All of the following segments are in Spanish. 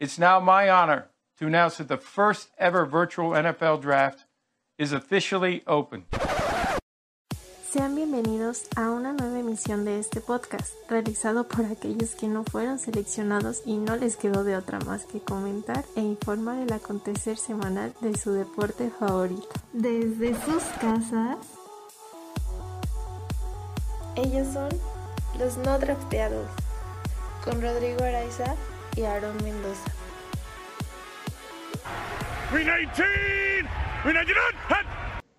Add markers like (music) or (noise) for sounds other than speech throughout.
It's now my honor to announce that the first ever virtual NFL draft is officially open. Sean bienvenidos a una nueva emisión de este podcast, realizado por aquellos que no fueron seleccionados y no les quedó de otra más que comentar e informar el acontecer semanal de su deporte favorito. Desde sus casas, ellos son los no drafteados, con Rodrigo Araiza y Aaron Mendoza.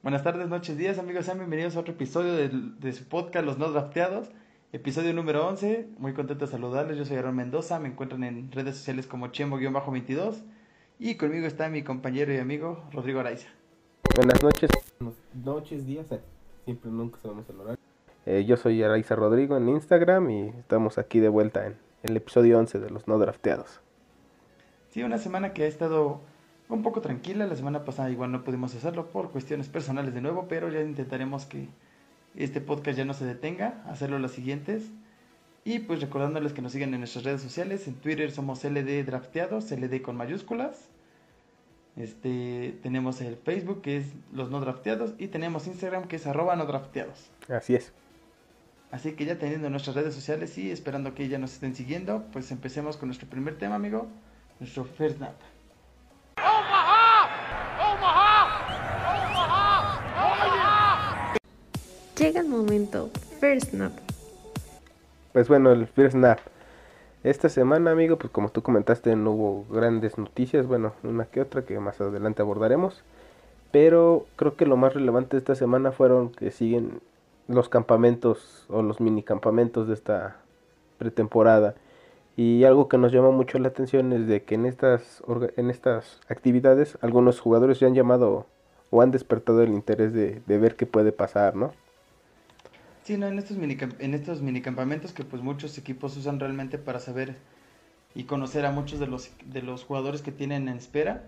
Buenas tardes, noches, días, amigos. Sean bienvenidos a otro episodio de, de, su podcast Los No Drafteados. Episodio número 11. Muy contento de saludarles. Yo soy Aaron Mendoza. Me encuentran en redes sociales como Chembo-22. Y conmigo está mi compañero y amigo Rodrigo Araiza. Buenas noches. Noches, días. eh, Siempre, nunca sabemos el horario. Eh, yo soy Araiza Rodrigo en Instagram y estamos aquí de vuelta en el episodio 11 de Los No Drafteados. Sí, una semana que ha estado un poco tranquila. La semana pasada igual no pudimos hacerlo por cuestiones personales de nuevo, pero ya intentaremos que este podcast ya no se detenga, hacerlo las siguientes. Y pues recordándoles que nos sigan en nuestras redes sociales, en Twitter somos LD Drafteados, LD con mayúsculas. Este, tenemos el Facebook que es Los No Drafteados y tenemos Instagram que es arroba no drafteados. Así es. Así que ya teniendo nuestras redes sociales y esperando que ya nos estén siguiendo, pues empecemos con nuestro primer tema, amigo, nuestro First Snap. Llega el momento, First Snap. Pues bueno, el First Snap. Esta semana, amigo, pues como tú comentaste, no hubo grandes noticias. Bueno, una que otra que más adelante abordaremos. Pero creo que lo más relevante de esta semana fueron que siguen los campamentos o los mini campamentos de esta pretemporada. Y algo que nos llama mucho la atención es de que en estas, en estas actividades algunos jugadores ya han llamado o han despertado el interés de, de ver qué puede pasar, ¿no? Sí, no, en estos minicamp- en estos minicampamentos que pues muchos equipos usan realmente para saber y conocer a muchos de los de los jugadores que tienen en espera.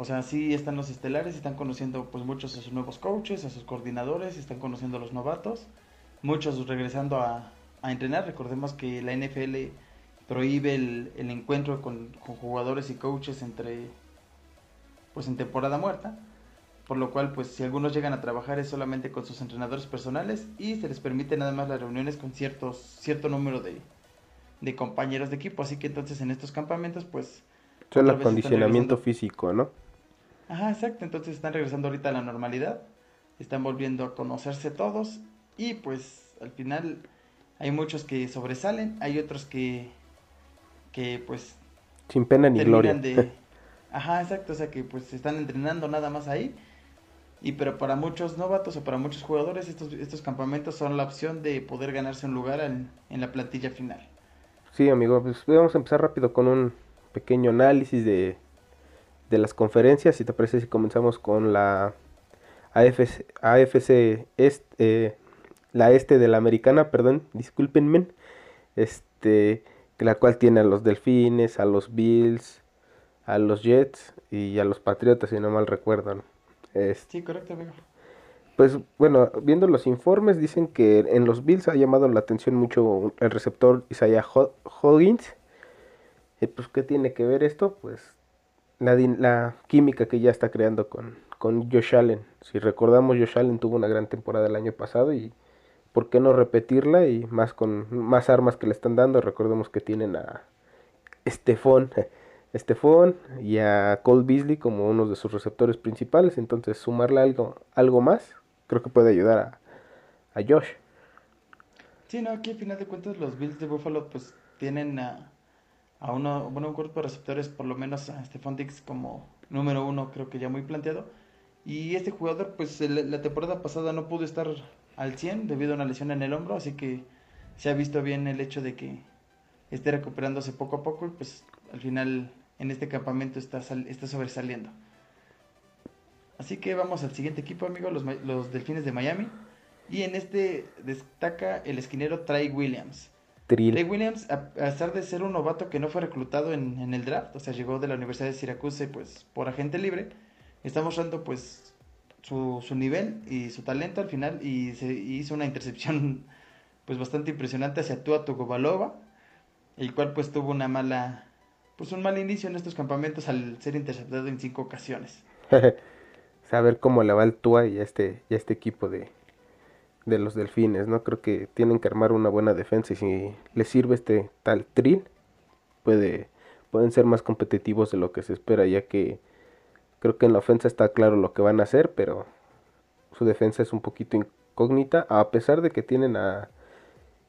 O sea, sí están los estelares, están conociendo pues muchos a sus nuevos coaches, a sus coordinadores, están conociendo a los novatos, muchos regresando a, a entrenar. Recordemos que la NFL prohíbe el, el encuentro con, con jugadores y coaches entre pues en temporada muerta por lo cual pues si algunos llegan a trabajar es solamente con sus entrenadores personales y se les permite nada más las reuniones con ciertos cierto número de, de compañeros de equipo así que entonces en estos campamentos pues otra vez están acondicionamiento físico, ¿no? Ajá exacto. Entonces están regresando ahorita a la normalidad. Están volviendo a conocerse todos. Y pues al final hay muchos que sobresalen hay otros que que pues Sin pena ni gloria. de (laughs) ajá exacto. O sea que pues están entrenando nada más ahí. Y pero para muchos novatos o para muchos jugadores estos estos campamentos son la opción de poder ganarse un lugar en, en la plantilla final. Sí, amigo, pues vamos a empezar rápido con un pequeño análisis de, de las conferencias. Si te parece, si comenzamos con la AFC, AFC este, eh, la este de la americana, perdón, discúlpenme, este, la cual tiene a los Delfines, a los Bills, a los Jets y a los Patriotas, si no mal recuerdo, ¿no? Este, sí correcto amigo pues bueno, viendo los informes dicen que en los Bills ha llamado la atención mucho el receptor Isaiah Ho- Hoggins. Eh, pues ¿qué tiene que ver esto? Pues la, la química que ya está creando con, con Josh Allen. Si recordamos, Josh Allen tuvo una gran temporada el año pasado y ¿por qué no repetirla? Y más con más armas que le están dando. Recordemos que tienen a Estefón, Estefón (laughs) y a Cole Beasley como uno de sus receptores principales. Entonces sumarle algo, algo más creo que puede ayudar a, a Josh. sí no aquí al final de cuentas los Bills de Buffalo pues tienen a, a uno bueno un cuerpo de receptores por lo menos a Stephon Diggs como número uno creo que ya muy planteado y este jugador pues la temporada pasada no pudo estar al 100 debido a una lesión en el hombro así que se ha visto bien el hecho de que esté recuperándose poco a poco y pues al final en este campamento está, está sobresaliendo. Así que vamos al siguiente equipo, amigo, los, los Delfines de Miami. Y en este destaca el esquinero Trey Williams. Trill. Williams, a pesar de ser un novato que no fue reclutado en, en el draft, o sea, llegó de la Universidad de Syracuse pues por agente libre, está mostrando pues su, su nivel y su talento al final y se hizo una intercepción (laughs) pues bastante impresionante hacia Tua Tagovailoa, el cual pues tuvo una mala pues un mal inicio en estos campamentos al ser interceptado en cinco ocasiones. (laughs) Saber cómo le va el Tua y a este, y a este equipo de, de los delfines, ¿no? Creo que tienen que armar una buena defensa y si les sirve este tal trill, puede, pueden ser más competitivos de lo que se espera, ya que creo que en la ofensa está claro lo que van a hacer, pero su defensa es un poquito incógnita, a pesar de que tienen a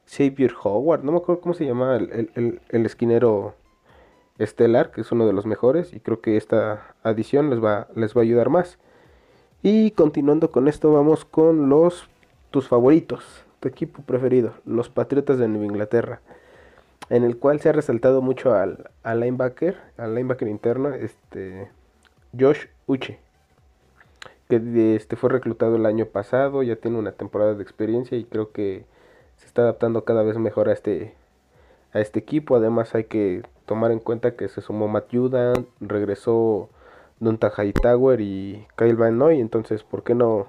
Xavier Howard, no me acuerdo cómo se llama el, el, esquinero estelar, que es uno de los mejores, y creo que esta adición les va, les va a ayudar más. Y continuando con esto, vamos con los tus favoritos, tu equipo preferido, los Patriotas de Nueva Inglaterra, en el cual se ha resaltado mucho al, al linebacker, al linebacker interno, este Josh Uche, que este fue reclutado el año pasado, ya tiene una temporada de experiencia y creo que se está adaptando cada vez mejor a este a este equipo. Además hay que tomar en cuenta que se sumó Matt Judan, regresó Dunta Hightower y Kyle Van Noy, entonces ¿por qué no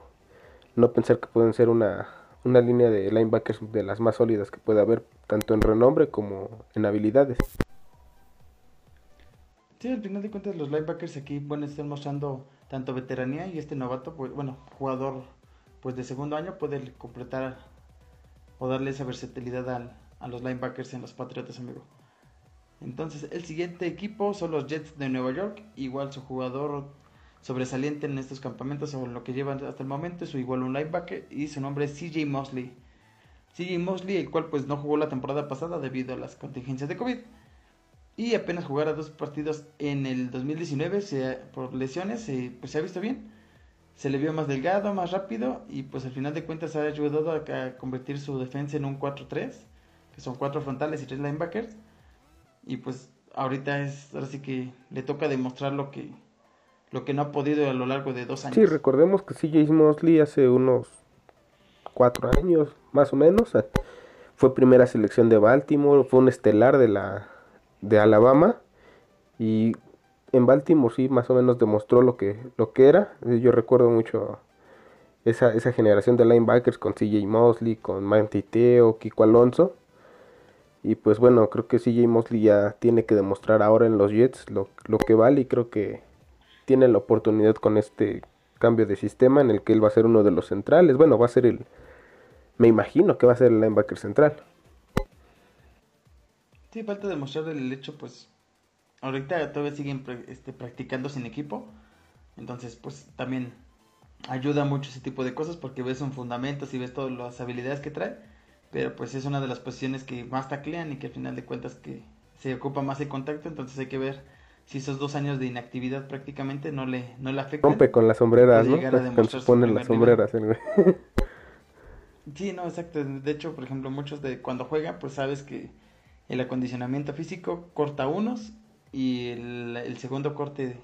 no pensar que pueden ser una, una línea de linebackers de las más sólidas que puede haber, tanto en renombre como en habilidades. Sí, al final de cuentas los linebackers aquí bueno, están mostrando tanto veteranía y este novato, pues bueno, jugador pues de segundo año puede completar o darle esa versatilidad a los linebackers en los Patriotas, amigo. Entonces, el siguiente equipo son los Jets de Nueva York. Igual su jugador sobresaliente en estos campamentos o lo que llevan hasta el momento es su igual un linebacker y su nombre es CJ Mosley. CJ Mosley, el cual pues no jugó la temporada pasada debido a las contingencias de COVID y apenas jugara dos partidos en el 2019 se, por lesiones, se, pues se ha visto bien. Se le vio más delgado, más rápido y pues al final de cuentas ha ayudado a, convertir su defensa en un 4-3, que son cuatro frontales y tres linebackers. Y pues ahorita es, ahora sí que le toca demostrar lo que, lo que no ha podido a lo largo de dos años. Sí, recordemos que CJ Mosley hace unos cuatro años, más o menos, fue primera selección de Baltimore, fue un estelar de la de Alabama y en Baltimore sí más o menos demostró lo que lo que era. Yo recuerdo mucho esa, esa generación de linebackers con CJ Mosley, con Mantiteo, Kiko Alonso. Y pues bueno, creo que CJ Mosley ya tiene que demostrar ahora en los Jets lo, lo que vale y creo que tiene la oportunidad con este cambio de sistema en el que él va a ser uno de los centrales. Bueno, va a ser el... Me imagino que va a ser el linebacker central. Sí, falta demostrar el hecho, pues... Ahorita todavía siguen este, practicando sin equipo. Entonces, pues también ayuda mucho ese tipo de cosas porque ves un fundamento y ves todas las habilidades que trae. Pero pues es una de las posiciones que más taclean y que al final de cuentas que se ocupa más el contacto. Entonces hay que ver si esos dos años de inactividad prácticamente no le, no le afectan. Rompe con las sombreras, ¿no? Cuando se ponen las sombreras. sí, no, exacto. De hecho, por ejemplo, muchos de cuando juegan, pues sabes que el acondicionamiento físico corta unos y el, segundo corte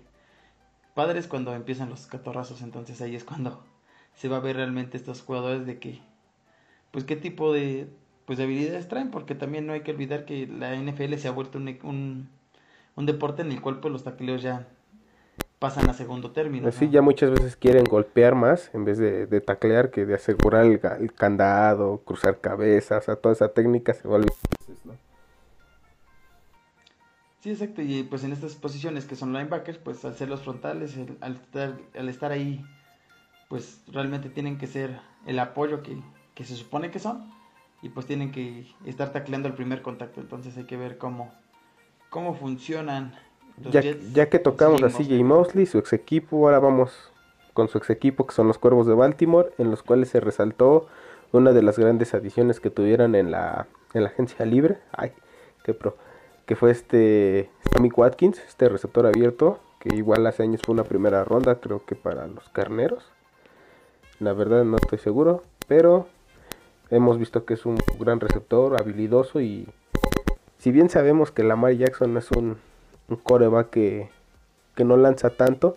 padre es cuando empiezan los catorrazos. Entonces ahí es cuando se va a ver realmente estos jugadores de que, pues qué tipo de, pues, de habilidades traen, porque también no hay que olvidar que la NFL se ha vuelto un un deporte en el cual pues los tacleos ya pasan a segundo término. Sí, ya muchas veces quieren golpear más en vez de, de taclear que de asegurar el, candado, cruzar cabezas, o sea, toda esa técnica se vuelve... Sí, exacto, y pues en estas posiciones que son linebackers, pues al ser los frontales, al, estar, al estar ahí, pues realmente tienen que ser el apoyo que, que se supone que son, y pues tienen que estar tacleando el primer contacto, entonces hay que ver cómo, cómo funcionan los ya, ya que tocamos a CJ Mosley, su ex equipo, ahora vamos con su ex equipo que son los Cuervos de Baltimore, en los cuales se resaltó una de las grandes adiciones que tuvieron en la, en la agencia libre, ay, qué pro, que fue este Sammy Watkins, este receptor abierto, que igual hace años fue una primera ronda, creo que para los carneros. La verdad no estoy seguro, pero hemos visto que es un gran receptor, habilidoso y si bien sabemos que Lamar Jackson es un, un coreback que, no lanza tanto,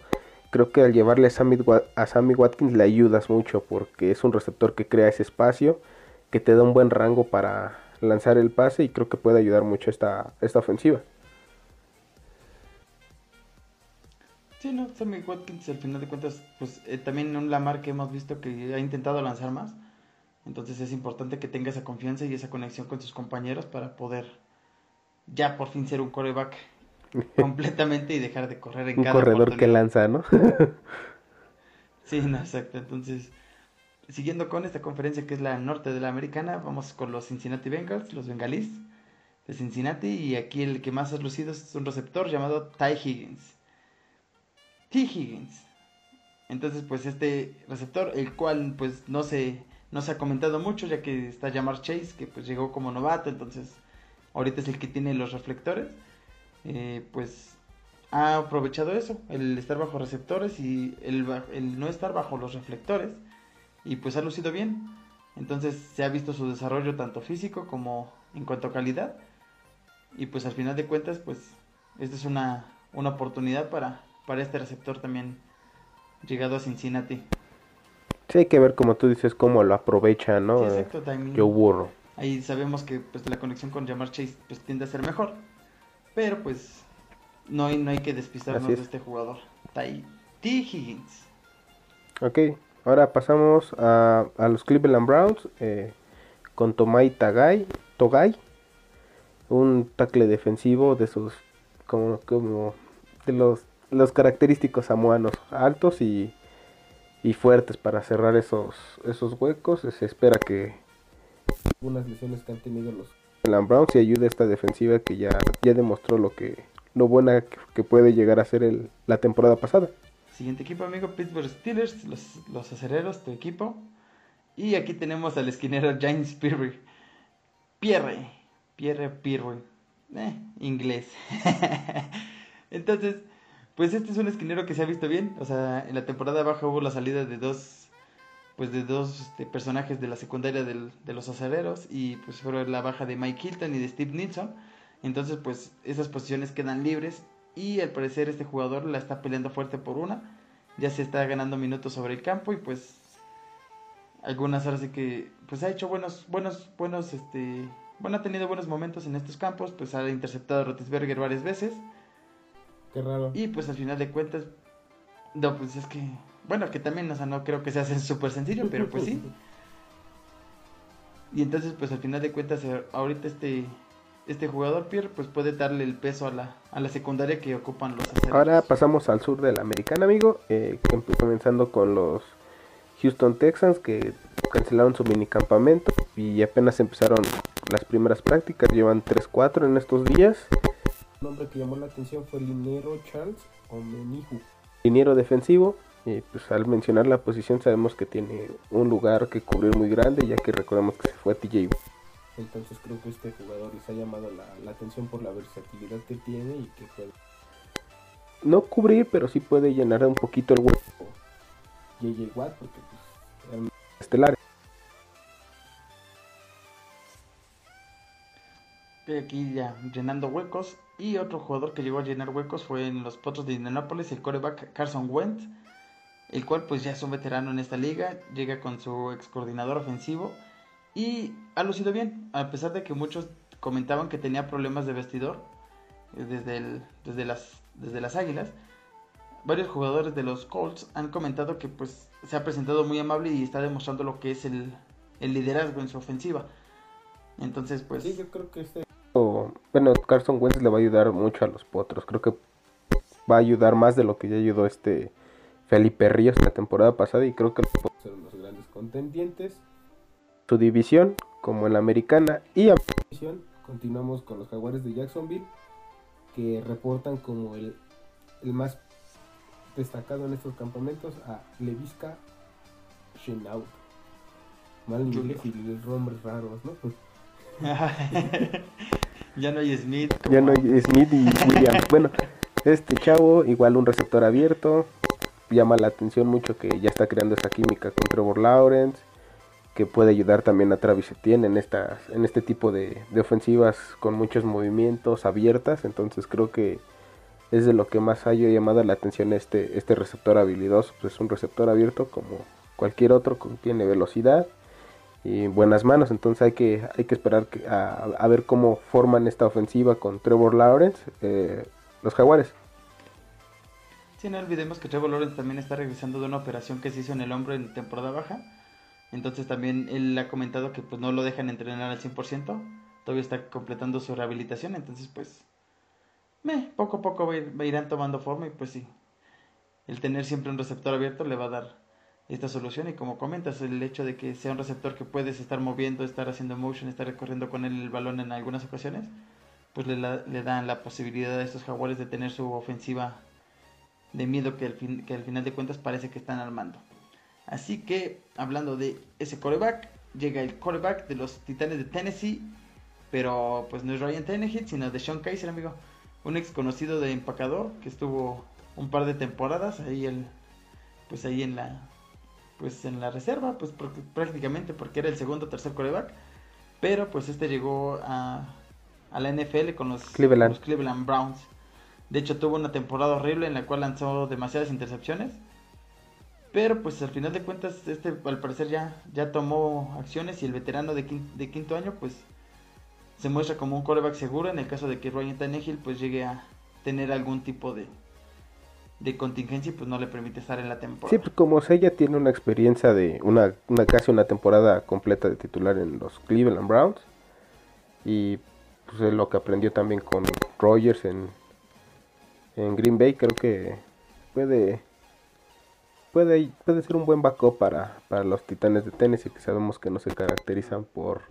creo que al llevarle a Sammy, a Sammy Watkins le ayudas mucho porque es un receptor que crea ese espacio, que te da un buen rango para lanzar el pase y creo que puede ayudar mucho esta, esta ofensiva. Sí, no, Sammy Watkins al final de cuentas, pues eh, también un Lamar que hemos visto que ha intentado lanzar más, entonces es importante que tenga esa confianza y esa conexión con sus compañeros para poder ya por fin ser un coreback (laughs) completamente y dejar de correr en Un cada corredor que lanza, ¿no? (laughs) Sí, no, exacto. Entonces, siguiendo con esta conferencia que es la norte de la americana, vamos con los Cincinnati Bengals, los bengalís de Cincinnati. Y aquí el que más ha lucido es un receptor llamado Ty Higgins. T. Higgins. Entonces, pues este receptor, el cual pues no se, no se ha comentado mucho, ya que está Jamar Chase, que pues llegó como novato, entonces ahorita es el que tiene los reflectores. Eh, pues ha aprovechado eso, el estar bajo receptores y el, no estar bajo los reflectores. Y pues ha lucido bien. Entonces se ha visto su desarrollo tanto físico como en cuanto a calidad. Y pues al final de cuentas, pues esta es una, una oportunidad para, para este receptor también llegado a Cincinnati. Sí, hay que ver, como tú dices, cómo lo aprovecha, ¿no? Sí, exacto, también. Joe Burrow. Ahí sabemos que pues la conexión con Jamar Chase pues tiende a ser mejor. Pero pues no hay, no hay que despistarnos es. de este jugador. Ty T. Higgins. Ok, ahora pasamos a, a los Cleveland Browns eh, con Tomai Tagai, Togai, un tackle defensivo de sus, como, como de los, los característicos samoanos, altos y, y fuertes para cerrar esos, esos huecos. Se espera que algunas lesiones que han tenido los Cleveland Browns y ayude a esta defensiva que ya, ya demostró lo que lo buena que, que puede llegar a ser el, la temporada pasada. Siguiente equipo, amigo, Pittsburgh Steelers, los, los acereros, tu equipo. Y aquí tenemos al esquinero James Pierre. Pierre. Pierre Pierre. Eh, inglés. (laughs) Entonces, pues este es un esquinero que se ha visto bien. O sea, en la temporada baja hubo la salida de dos, pues de dos este, personajes de la secundaria del- de los acereros. Y pues fue la baja de Mike Hilton y de Steve Nilsson. Entonces, pues esas posiciones quedan libres. Y al parecer este jugador la está peleando fuerte por una. Ya se está ganando minutos sobre el campo y pues algunas horas sí que pues ha hecho buenos buenos buenos este bueno ha tenido buenos momentos en estos campos pues ha interceptado a Rotisberger varias veces Qué raro. y pues al final de cuentas no pues es que bueno que también o sea no creo que se hace (laughs) súper sencillo pero pues sí y entonces pues al final de cuentas eh, ahorita este este jugador Pierre pues puede darle el peso a la a la secundaria que ocupan los aceros. Ahora pasamos al sur de la americana, amigo. eh, comenzando con los Houston Texans que cancelaron su minicampamento y apenas empezaron las primeras prácticas. Llevan 3-4 en estos días. El nombre que llamó la atención fue Linero Charles Omenihu. Liniero defensivo. Y pues al mencionar la posición sabemos que tiene un lugar que cubrir muy grande ya que recordemos que se fue a TJ Watt. Entonces creo que este jugador les ha llamado la, la atención por la versatilidad que tiene y que puede no cubrir, pero sí puede llenar un poquito el hueco. JJ Watt, porque pues, eran estelares. Estoy aquí ya llenando huecos. Y otro jugador que llegó a llenar huecos fue en los Potros de Indianapolis, el coreback Carson Wentz, el cual pues ya es un veterano en esta liga, llega con su ex coordinador ofensivo y ha lucido bien, a pesar de que muchos comentaban que tenía problemas de vestidor eh, desde, el- desde, las, desde las Águilas. Varios jugadores de los Colts han comentado que pues se ha presentado muy amable y está demostrando lo que es el, el liderazgo en su ofensiva. Entonces pues... Sí, yo creo que este. bueno, Carson Wentz le va a ayudar mucho a los potros. Creo que va a ayudar más de lo que ya ayudó este Felipe Ríos la temporada pasada. Y creo que los son los grandes contendientes. Su división, como en la americana. Y a división, continuamos con los Jaguares de Jacksonville. Que reportan como el, el más destacado en estos campamentos a Levisca Chenault. Mal inglés y nombres raros, ¿no? (laughs) ya no hay Smith. Ya como- no hay Smith y Williams. bueno, este chavo, igual un receptor abierto. Llama la atención mucho que ya está creando esa química con Trevor Lawrence. Que puede ayudar también a Travis Etienne en, estas, en este tipo de, de ofensivas con muchos movimientos abiertas. Entonces creo que es de lo que más ha llamado la atención este, este receptor habilidoso. Pues es un receptor abierto como cualquier otro, tiene velocidad y buenas manos. Entonces hay que, hay que esperar a ver cómo forman esta ofensiva con Trevor Lawrence, eh, los Jaguares. Sí, no olvidemos que Trevor Lawrence también está regresando de una operación que se hizo en el hombro en temporada baja. Entonces también él ha comentado que pues no lo dejan entrenar al 100%. Todavía está completando su rehabilitación. Entonces pues meh, poco a poco va irán tomando forma y pues sí, el tener siempre un receptor abierto le va a dar esta solución y como comentas, el hecho de que sea un receptor que puedes estar moviendo, estar haciendo motion, estar recorriendo con él el balón en algunas ocasiones, pues le dan la posibilidad a estos jaguares de tener su ofensiva de miedo que al, fin, que al final de cuentas parece que están armando. Así que, hablando de ese coreback, llega el coreback de los Titanes de Tennessee, pero pues no es Ryan Tannehill, sino de Sean Kaiser, amigo. Un ex conocido de empacador que estuvo un par de temporadas ahí el, pues ahí en la pues en la reserva, pues pr- prácticamente porque era el segundo o tercer coreback. Pero pues este llegó a, a la NFL con los Cleveland. los Cleveland Browns. De hecho tuvo una temporada horrible en la cual lanzó demasiadas intercepciones. Pero pues al final de cuentas este al parecer ya, ya tomó acciones y el veterano de quin- de quinto año pues se muestra como un coreback seguro en el caso de que Ryan Tannehill pues llegue a tener algún tipo de, de contingencia y pues no le permite estar en la temporada. Sí, pues como ella tiene una experiencia de una, una casi una temporada completa de titular en los Cleveland Browns y pues es lo que aprendió también con Rogers en, en Green Bay, creo que puede puede puede ser un buen backup para, para los Titanes de Tennessee que sabemos que no se caracterizan por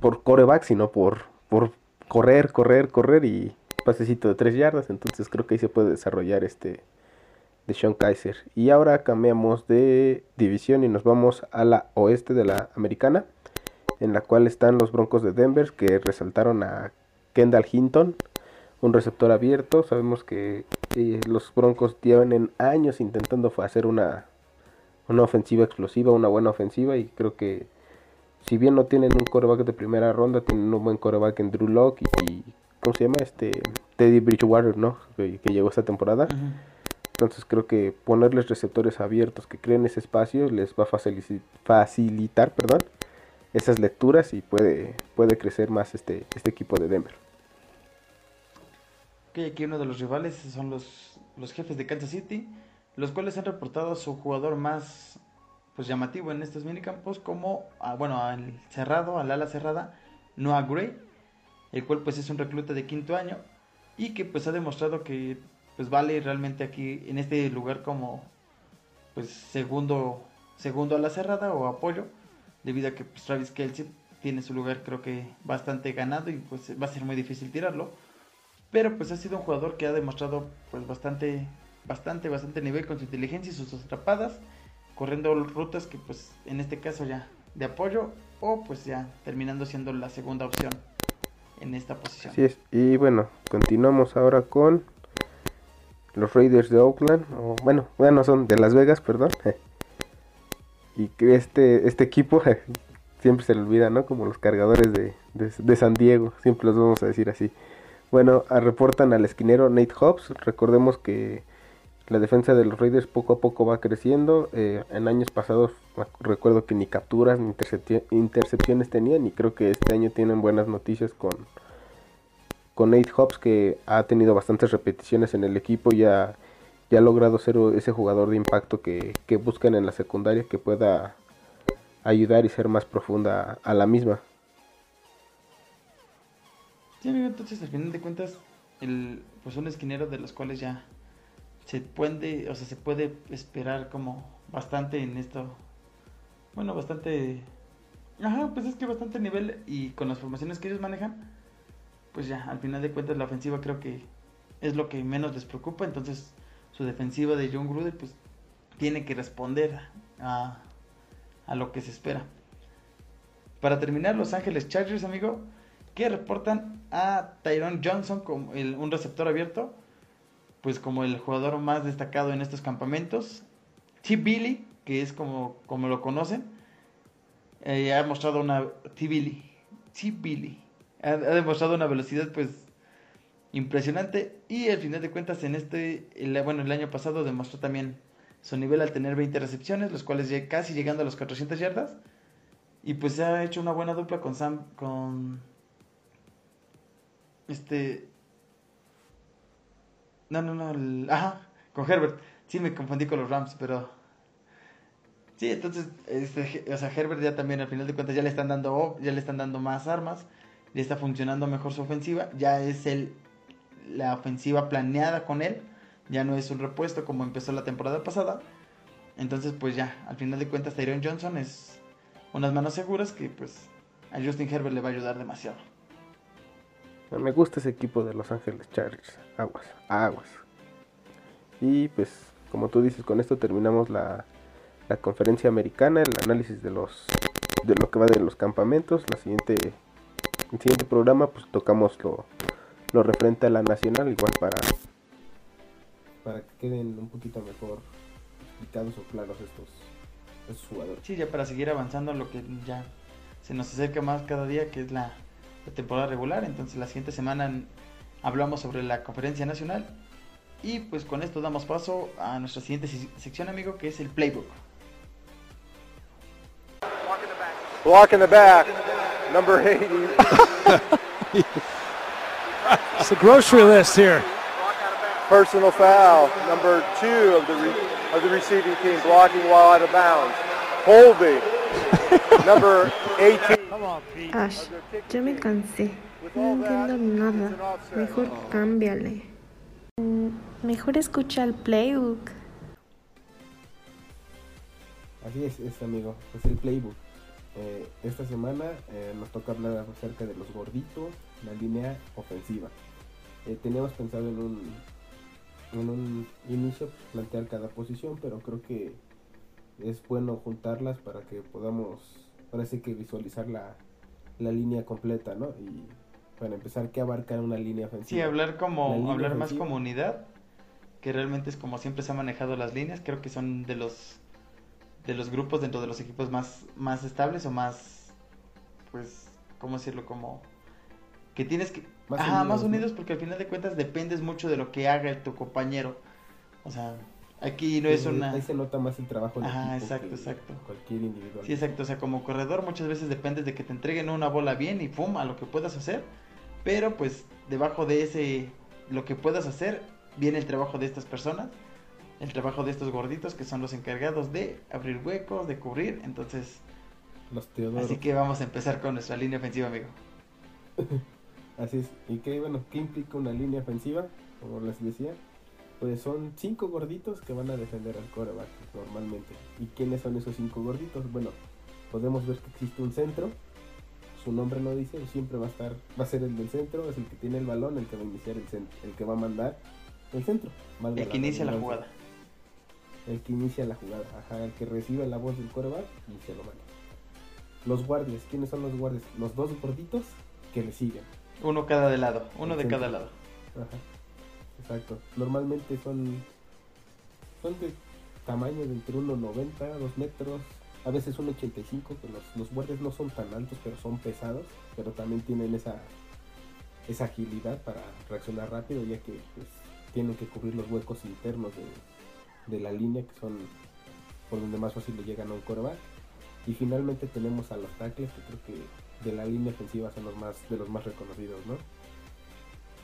por coreback, sino por por correr, correr, correr y pasecito de tres yardas, entonces creo que ahí se puede desarrollar este de Sean Kaiser. Y ahora cambiamos de división y nos vamos a la oeste de la americana, en la cual están los Broncos de Denver que resaltaron a Kendall Hinton, un receptor abierto. Sabemos que eh, los Broncos llevan años intentando hacer una, una ofensiva explosiva, una buena ofensiva y creo que si bien no tienen un coreback de primera ronda, tienen un buen coreback en Drew Lock y, y ¿cómo se llama? Este Teddy Bridgewater, ¿no? Que, que llegó esta temporada. Entonces creo que ponerles receptores abiertos que creen ese espacio les va a facili- facilitar perdón, esas lecturas y puede, puede crecer más este, este equipo de Denver. Ok, aquí uno de los rivales son los, los jefes de Kansas City, los cuales han reportado a su jugador más pues llamativo en estos minicampos como, ah, bueno, al cerrado, al ala cerrada, Noah Gray, el cual pues es un recluta de quinto año y que pues ha demostrado que pues vale realmente aquí en este lugar como pues segundo segundo a la cerrada o apoyo debido a que pues, Travis Kelsey tiene su lugar creo que bastante ganado y pues va a ser muy difícil tirarlo pero pues ha sido un jugador que ha demostrado pues bastante bastante bastante nivel con su inteligencia y sus atrapadas corriendo rutas que pues en este caso ya de apoyo o pues ya terminando siendo la segunda opción en esta posición. Y bueno, continuamos ahora con los Raiders de Oakland. O, bueno, bueno, son de Las Vegas, perdón. (laughs) Y que este, este equipo (laughs) siempre se le olvida, ¿no? Como los cargadores de, de San Diego. Siempre los vamos a decir así. Bueno, a- reportan al esquinero Nate Hobbs. Recordemos que la defensa de los Raiders poco a poco va creciendo. Eh, en años pasados recuerdo que ni capturas ni intercepciones tenían. Y creo que este año tienen buenas noticias con, con Nate Hobbs que ha tenido bastantes repeticiones en el equipo y ha, ya logrado ser ese jugador de impacto que, que buscan en la secundaria que pueda ayudar y ser más profunda a la misma. Sí, amigo, entonces al final de cuentas, el, pues un esquinero de los cuales ya se puede, o sea, se puede esperar como bastante en esto. Bueno, bastante. Ajá, pues es que bastante nivel y con las formaciones que ellos manejan, pues ya, al final de cuentas la ofensiva creo que es lo que menos les preocupa, entonces su defensiva de John Gruden pues tiene que responder a, a lo que se espera. Para terminar, Los Ángeles Chargers, amigo, que reportan a Tyrone Johnson como el- un receptor abierto, pues como el jugador más destacado en estos campamentos. T. Billy, que es como, como lo conocen, eh, ha mostrado una T. Billy, T. Billy, ha, demostrado una velocidad pues impresionante y al final de cuentas en este, el- bueno, el año pasado demostró también su nivel al tener 20 recepciones, los cuales casi llegando a los 400 yardas. Y pues se ha hecho una buena dupla con Sam, con este, no, no, no, ajá, con Herbert. Sí, me confundí con los Rams, pero sí, entonces, este, o sea, Herbert ya también al final de cuentas ya le están dando, ya le están dando más armas, le está funcionando mejor su ofensiva, ya es el la ofensiva planeada con él. Ya no es un repuesto como empezó la temporada pasada. Entonces, pues ya, al final de cuentas, Tyron Johnson es unas manos seguras que pues a Justin Herbert le va a ayudar demasiado. Me gusta ese equipo de Los Ángeles Chargers. Aguas, aguas. Y pues, como tú dices, con esto terminamos la, la conferencia americana, el análisis de los de lo que va de los campamentos. La siguiente, el siguiente programa, pues tocamos lo, lo referente a la nacional, igual para, para que queden un poquito mejor explicados o claros estos, estos jugadores. Sí, ya para seguir avanzando lo que ya se nos acerca más cada día, que es la, la temporada regular. Entonces la siguiente semana hablamos sobre la conferencia nacional. Y pues con esto damos paso a nuestra siguiente sección, amigo, que es el playbook. Block in the back, number 80. (laughs) it's the grocery list here. Personal foul, number two of the of the receiving team, blocking while out of bounds. Colby, number 18. Ash, ya me cansé. No entiendo nada. Mejor cámbiale. Mm, mejor escucha el playbook. Así es, es amigo, es el playbook. Eh, esta semana eh, nos toca hablar acerca de los gorditos, la línea ofensiva. Eh, teníamos pensado en un, en un inicio plantear cada posición, pero creo que es bueno juntarlas para que podamos, parece que visualizar la, la línea completa, ¿no? Y para empezar, ¿qué abarca una línea ofensiva? Sí, hablar como, hablar más como unidad, que realmente es como siempre se han manejado las líneas, creo que son de los de los grupos dentro de los equipos más, más estables o más, pues, ¿cómo decirlo? Como que tienes que... Más Ajá, unidos, más unidos porque al final de cuentas dependes mucho de lo que haga tu compañero. O sea, aquí no es una... Ahí se nota más el trabajo de Ajá, exacto, exacto. Cualquier individual. Sí, exacto. O sea, como corredor muchas veces dependes de que te entreguen una bola bien y pum, a lo que puedas hacer. Pero pues debajo de ese, lo que puedas hacer, viene el trabajo de estas personas el trabajo de estos gorditos que son los encargados de abrir huecos, de cubrir. Entonces, los así que vamos a empezar con nuestra línea ofensiva, amigo. (laughs) así es. ¿Y qué, bueno, qué implica una línea ofensiva? Como les decía, pues son cinco gorditos que van a defender al coreback normalmente. ¿Y quiénes son esos cinco gorditos? Bueno, podemos ver que existe un centro. Su nombre lo dice, siempre va a estar, va a ser el del centro, es el que tiene el balón, el que va a iniciar el centro, el que va a mandar el centro. El que inicia la jugada el que inicia la jugada, ajá, el que recibe la voz del coreback y se lo manda. Los guardias, ¿quiénes son los guardias? Los dos gorditos que le siguen. Uno cada de lado, uno de cada lado. Ajá. Exacto. Normalmente son son de tamaño de entre 1,90, 2 metros, a veces 1,85, que los, los guardias no son tan altos, pero son pesados, pero también tienen esa, esa agilidad para reaccionar rápido, ya que pues, tienen que cubrir los huecos internos de, de la línea que son por donde más fácil le llegan a un coreback. Y finalmente tenemos a los tackles que creo que de la línea ofensiva son los más de los más reconocidos, ¿no?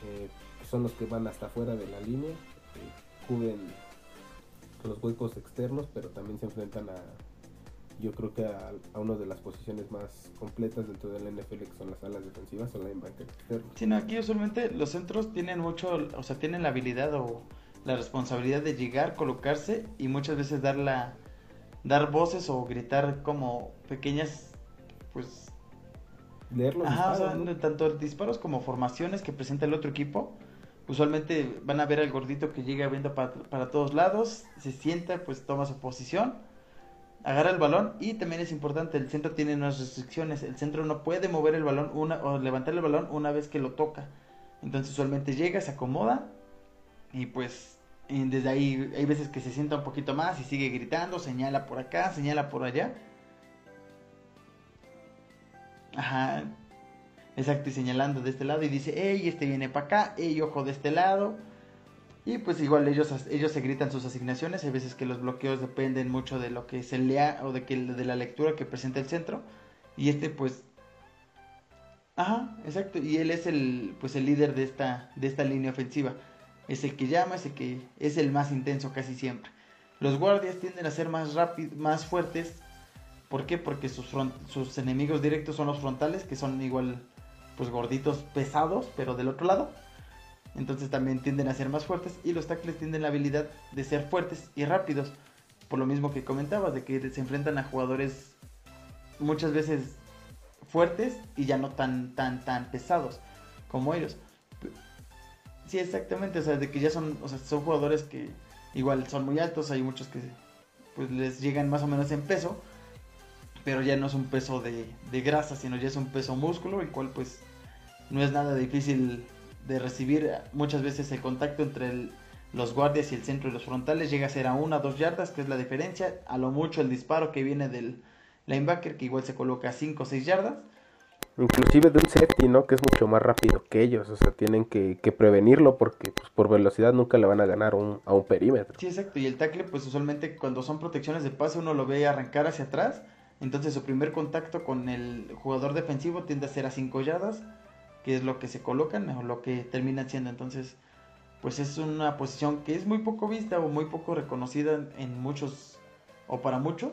Eh, son los que van hasta afuera de la línea, eh, cubren los huecos externos, pero también se enfrentan a, yo creo que a, a, una de las posiciones más completas dentro del NFL, que son las alas defensivas o linebacker externo. Sí, no, aquí usualmente los centros tienen mucho, o sea, tienen la habilidad o la responsabilidad de llegar, colocarse y muchas veces dar la dar voces o gritar como pequeñas pues leer los Ajá, tanto disparos como formaciones que presenta el otro equipo usualmente van a ver al gordito que llega viendo para, para todos lados se sienta pues toma su posición agarra el balón y también es importante el centro tiene unas restricciones el centro no puede mover el balón una o levantar el balón una vez que lo toca entonces usualmente llega se acomoda y pues desde ahí hay veces que se sienta un poquito más y sigue gritando, señala por acá, señala por allá. Ajá. Exacto, y señalando de este lado y dice, hey, este viene para acá, hey, ojo de este lado. Y pues igual ellos, ellos se gritan sus asignaciones, hay veces que los bloqueos dependen mucho de lo que se lea o de, que, de la lectura que presenta el centro. Y este pues... Ajá, exacto, y él es el, pues, el líder de esta, de esta línea ofensiva es el que llama, es el que es el más intenso casi siempre. Los guardias tienden a ser más rápidos, más fuertes. ¿Por qué? Porque sus, enemigos directos son los frontales, que son igual, pues gorditos, pesados, pero del otro lado. Entonces también tienden a ser más fuertes y los tackles tienen la habilidad de ser fuertes y rápidos. Por lo mismo que comentabas, de que se enfrentan a jugadores muchas veces fuertes y ya no tan, tan, tan pesados como ellos. Sí, exactamente, o sea, de que ya son, o sea, son jugadores que igual son muy altos, hay muchos que pues les llegan más o menos en peso, pero ya no es un peso de, de grasa, sino ya es un peso músculo, el cual pues no es nada difícil de recibir. Muchas veces el contacto entre el- los guardias y el centro y los frontales llega a ser a una o dos yardas, que es la diferencia. A lo mucho el disparo que viene del linebacker, que igual se coloca a 5 o 6 yardas. Inclusive de un safety, ¿no? Que es mucho más rápido que ellos. O sea, tienen que, que prevenirlo porque pues, por velocidad nunca le van a ganar un- a un perímetro. Sí, exacto. Y el tackle, pues usualmente cuando son protecciones de pase, uno lo ve arrancar hacia atrás. Entonces su primer contacto con el jugador defensivo tiende a ser a 5 yardas, que es lo que se colocan o lo que terminan siendo. Entonces, pues es una posición que es muy poco vista o muy poco reconocida en- muchos o para muchos.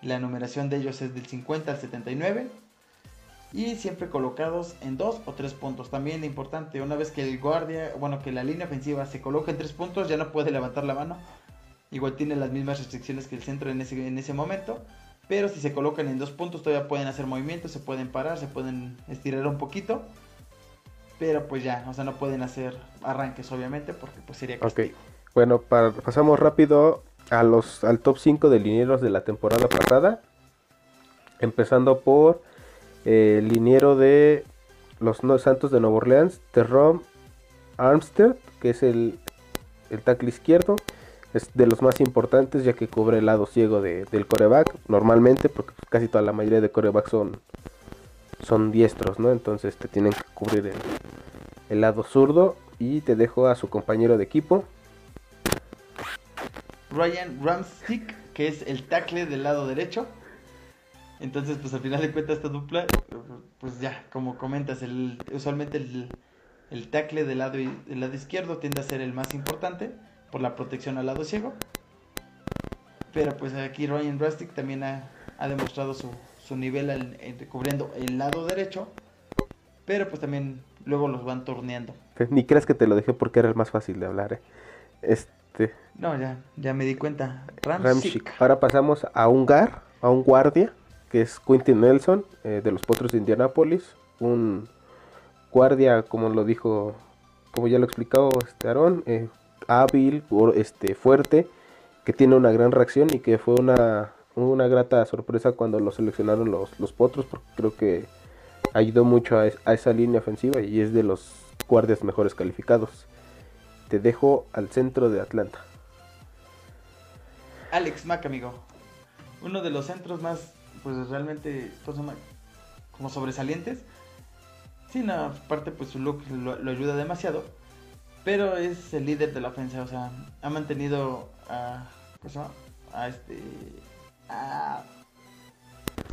La numeración de ellos es del 50 al 79 y siempre colocados en dos o tres puntos. También importante, una vez que el guardia, bueno, que la línea ofensiva se coloca en tres puntos, ya no puede levantar la mano. Igual tiene las mismas restricciones que el centro en ese, en ese momento. Pero si se colocan en dos puntos, todavía pueden hacer movimientos, se pueden parar, se pueden estirar un poquito. Pero pues ya, o sea, no pueden hacer arranques, obviamente, porque pues sería Ok. castigo. Bueno, para- pasamos rápido a los, al top 5 de linieros de la temporada pasada. Empezando por eh, el liniero de los No- Santos de Nueva Orleans, Terron Armstead, que es el, el tackle izquierdo. Es de los más importantes ya que cubre el lado ciego de- del coreback normalmente, porque pues, casi toda la mayoría de corebacks son, son diestros, ¿no? Entonces te tienen que cubrir el, el lado zurdo. Y te dejo a su compañero de equipo, Ryan Ramstick, que es el tackle del lado derecho. Entonces, pues al final de cuentas esta dupla, pues ya, como comentas, el, usualmente el, el tackle del lado, del lado izquierdo tiende a ser el más importante por la protección al lado ciego. Pero pues aquí Ryan Ramstick también ha, ha demostrado su, su nivel al- en- cubriendo el lado derecho. Pero pues también luego los van torneando. Ni creas que te lo dejé porque era el más fácil de hablar. ¿eh? Este, No, ya, ya me di cuenta. Ramchick. Ahora pasamos a un GAR, a un guardia, que es Quentin Nelson, eh, de los Potros de Indianápolis. Un guardia, como lo dijo, como ya lo explicó este Aarón, eh, hábil, este, fuerte, que tiene una gran reacción y que fue una, una grata sorpresa cuando lo seleccionaron los, los Potros, porque creo que ayudó mucho a, es- a esa línea ofensiva y es de los guardias mejores calificados. Te dejo al centro de Atlanta. Alex Mack, amigo. Uno de los centros más, pues realmente, como sobresalientes. Sí, no, aparte, pues su look lo, lo ayuda demasiado. Pero es el líder de la ofensa, o sea, ha mantenido a. ¿Cómo se llama? A este. A.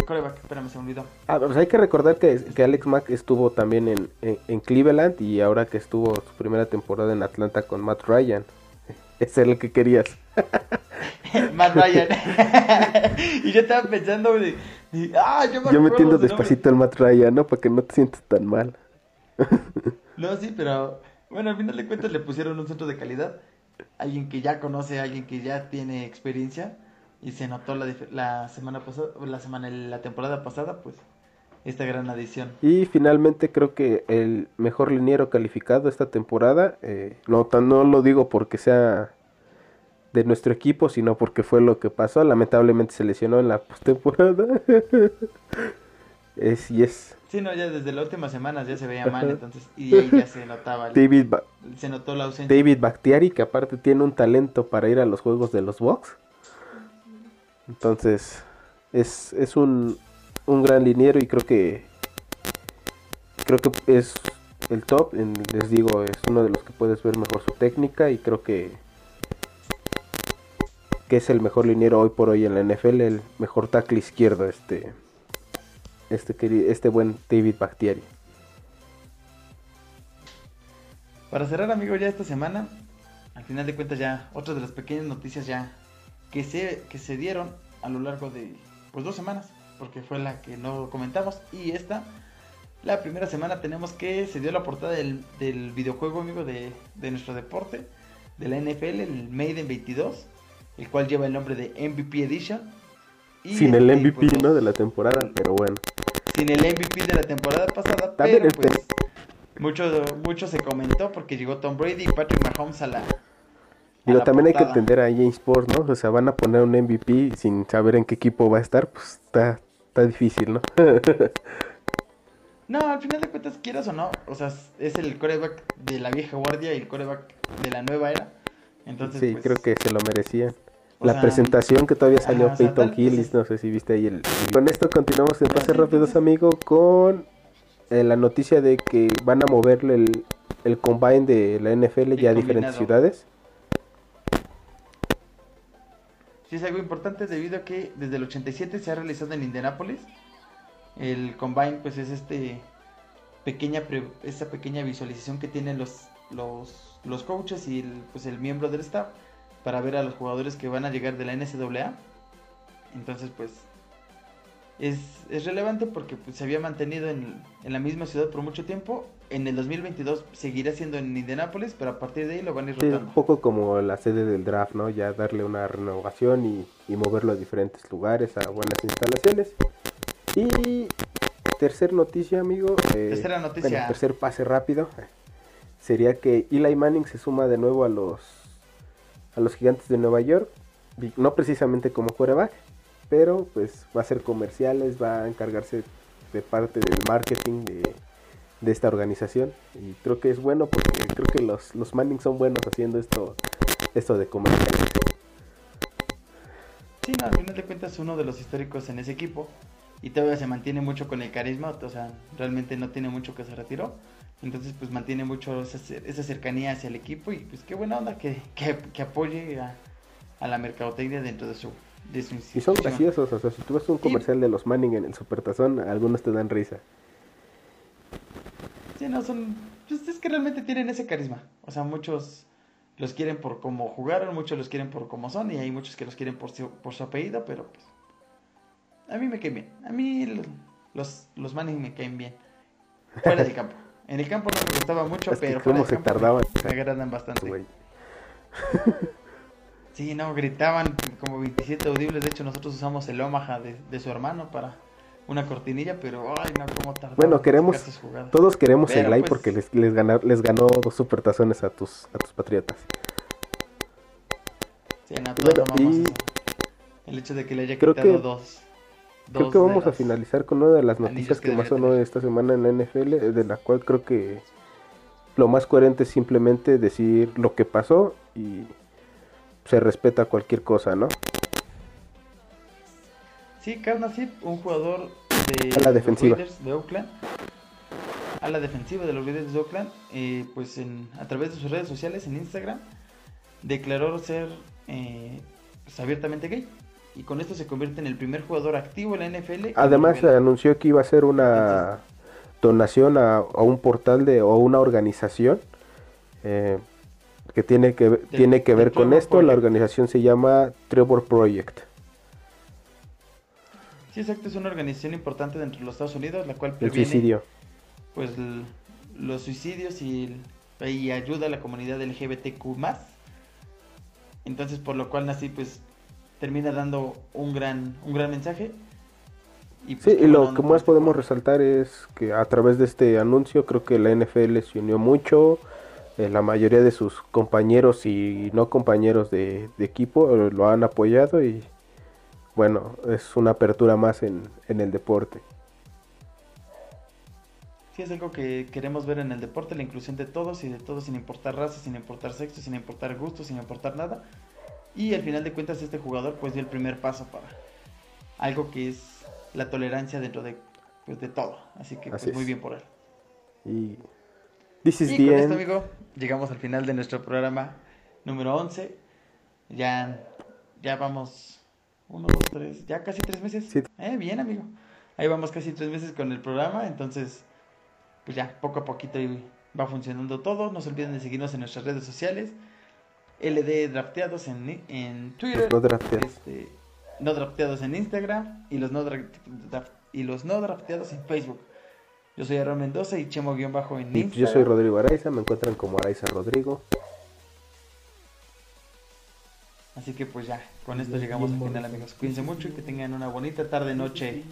Coreback, espérame, se me olvidó. Ah, pues hay que recordar que, que Alex Mack estuvo también en, en- en Cleveland y ahora que estuvo su primera temporada en Atlanta con Matt Ryan. Ese (laughs) es el que querías. (laughs) Matt Ryan. (laughs) y yo estaba pensando, de, de, ah, yo me Yo metiendo despacito el Matt Ryan, ¿no? Para que no te sientas tan mal. No, sí, pero bueno, al final de cuentas le pusieron un centro de calidad. Alguien que ya conoce, alguien que ya tiene experiencia. Y se notó la, la semana pasada, la semana, la temporada pasada, pues, esta gran adición. Y finalmente creo que el mejor liniero calificado esta temporada, eh, no, no lo digo porque sea de nuestro equipo, sino porque fue lo que pasó. Lamentablemente se lesionó en la postemporada. (laughs) es y es Sí, no, ya desde las últimas semanas ya se veía mal, entonces, y ahí ya se notaba, David, Ba- se notó la ausencia. David Bakhtiari, que aparte tiene un talento para ir a los juegos de los Bucks. Entonces, es, es un, un gran liniero y creo que creo que es el top. les digo, es uno de los que puedes ver mejor su técnica y creo que que es el mejor liniero hoy por hoy en la NFL, el mejor tackle izquierdo, este este este buen David Bakhtiari. Para cerrar, amigo, ya esta semana, al final de cuentas ya, otra de las pequeñas noticias ya que se, que se dieron a lo largo de pues dos semanas, porque fue la que no comentamos, y esta, La primera semana tenemos que se dio la portada del, del videojuego, amigo, de, de nuestro deporte, de la NFL, el Maiden 22, el cual lleva el nombre de MVP Edition. Y Sin el este, MVP, pues, ¿no? De la temporada, pero bueno. sin el MVP de la temporada pasada, También pero el pues mucho, mucho se comentó porque llegó Tom Brady y Patrick Mahomes a la. a Digo, la también hay que entender a EA Sports, ¿no? O sea, van a poner un MVP sin saber en qué equipo va a estar, pues está, está difícil, ¿no? No, al final de cuentas, quieras o no, o sea, es el coreback de la vieja guardia y el coreback de la nueva era. Entonces, sí, pues, creo que se lo merecían. O La sea, presentación que todavía salió ajá, Peyton es- no sé si viste ahí el... Con esto continuamos en sí, rápidos, amigo, con eh, la noticia de que van a moverle el, el combine de la NFL El ya a diferentes ciudades. Sí, es algo importante debido a que desde el 87 se ha realizado en Indianápolis. El combine, pues es este pequeña pre- esta pequeña visualización que tienen los, los, los coaches y el, pues el miembro del staff para ver a los jugadores que van a llegar de la NCAA. Entonces, pues es, es relevante porque pues, se había mantenido en, en la misma ciudad por mucho tiempo. En el 2022 seguirá siendo en Indianápolis, pero a partir de ahí lo van a ir rotando. un poco como la sede del draft, ¿no? Ya darle una renovación y, y moverlo a diferentes lugares, a buenas instalaciones. Y tercer noticia, amigo. eh, Tercera noticia. bueno, tercer pase rápido. eh, Sería que Eli Manning se suma de nuevo a los a los gigantes de Nueva York. No precisamente como quarterback, pero pues va a hacer comerciales, va a encargarse de parte del marketing de, esta organización. Y creo que es bueno porque creo que los, los Manning son buenos haciendo esto, esto de comerciales. Sí, no, al final de cuentas uno de los históricos en ese equipo y todavía se mantiene mucho con el carisma, o sea, realmente no tiene mucho que se retiró, entonces pues mantiene mucho esa, esa cercanía hacia el equipo y pues qué buena onda que, que, que apoye a, a la mercadotecnia dentro de su, de su Y institución. son graciosos, o sea, si tú ves un comercial de los Manning en el Supertazón, algunos te dan risa. Sí, no, son, pues es que realmente tienen ese carisma, o sea, muchos los quieren por cómo jugaron, muchos los quieren por cómo son y hay muchos que los quieren por su, por su apellido, pero pues a mí me caen bien, a mí lo- los, los Manning me caen bien, fuera del campo. En el campo no me gustaba mucho, Es pero fuera se campo tardaban. me, me agradan bastante. Sí, no, gritaban como 27 audibles. De hecho, nosotros usamos el Omaha de, de su hermano para una cortinilla, pero ay, no, cómo tardaban. Bueno, en queremos, todos queremos Pero, el like pues- porque les, les, ganar- les ganó dos supertazones a tus, a tus patriotas. Sí, no, todos Bueno, y-. El hecho de que le haya Creo quitado que- dos. Creo que vamos a finalizar con una de las noticias que que más sonó esta semana en la NFL, eh, de la cual creo que lo más coherente es simplemente decir lo que pasó y se respeta cualquier cosa, ¿no? Sí, Carl Nassib, un jugador de A la los defensiva. De Oakland. A la defensiva de los Raiders de Oakland, eh, pues en, a través de sus redes sociales, en Instagram, declaró ser eh, pues, abiertamente gay. Y con esto se convierte en el primer jugador activo en la NFL. Además anunció que iba a hacer una donación a, a un portal de o una organización eh, que tiene que Del- tiene que ver con Trevor esto. La organización se llama Trevor Project. Sí, exacto, es una organización importante dentro de los Estados Unidos, la cual El previene suicidio. pues los suicidios y, el- y ayuda a la comunidad LGBTQ+. Entonces, por lo cual Nassib pues termina dando un gran un gran mensaje. Y, pues, Sí, y lo que más podemos resaltar es que a través de este anuncio creo que la NFL se unió mucho. eh, la mayoría de sus compañeros y no compañeros de, de equipo eh, lo han apoyado y bueno, es una apertura más en, en el deporte. Sí, es algo que queremos ver en el deporte, la inclusión de todos y de todos sin importar raza, sin importar sexo, sin importar gusto, sin importar nada. Y al final de cuentas este jugador pues dio el primer paso para algo que es la tolerancia dentro de, pues, de todo. Así que Así pues, muy bien por él. Y this is Y the con end. esto, amigo, llegamos al final de nuestro programa número 11. Ya, ya vamos, uno, dos, tres, ya casi tres meses. Sí. Eh, bien, amigo. Ahí vamos casi tres meses con el programa, entonces, pues ya, poco a poquito va funcionando todo. No se olviden de seguirnos en nuestras redes sociales. LD Drafteados en, en Twitter. No drafteados. este, no drafteados en Instagram y los no, y los no drafteados en Facebook. Yo soy Aaron Mendoza y Chemo guion bajo en Y pues, yo soy Instagram. Rodrigo Araiza, me encuentran como Araiza Rodrigo. Así que pues ya, con esto llegamos al final amigos. Cuídense mucho y que tengan una bonita tarde, noche.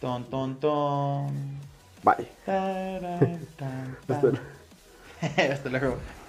Ton, ton, ton. Bye. Tan, tan. Hasta luego. (laughs)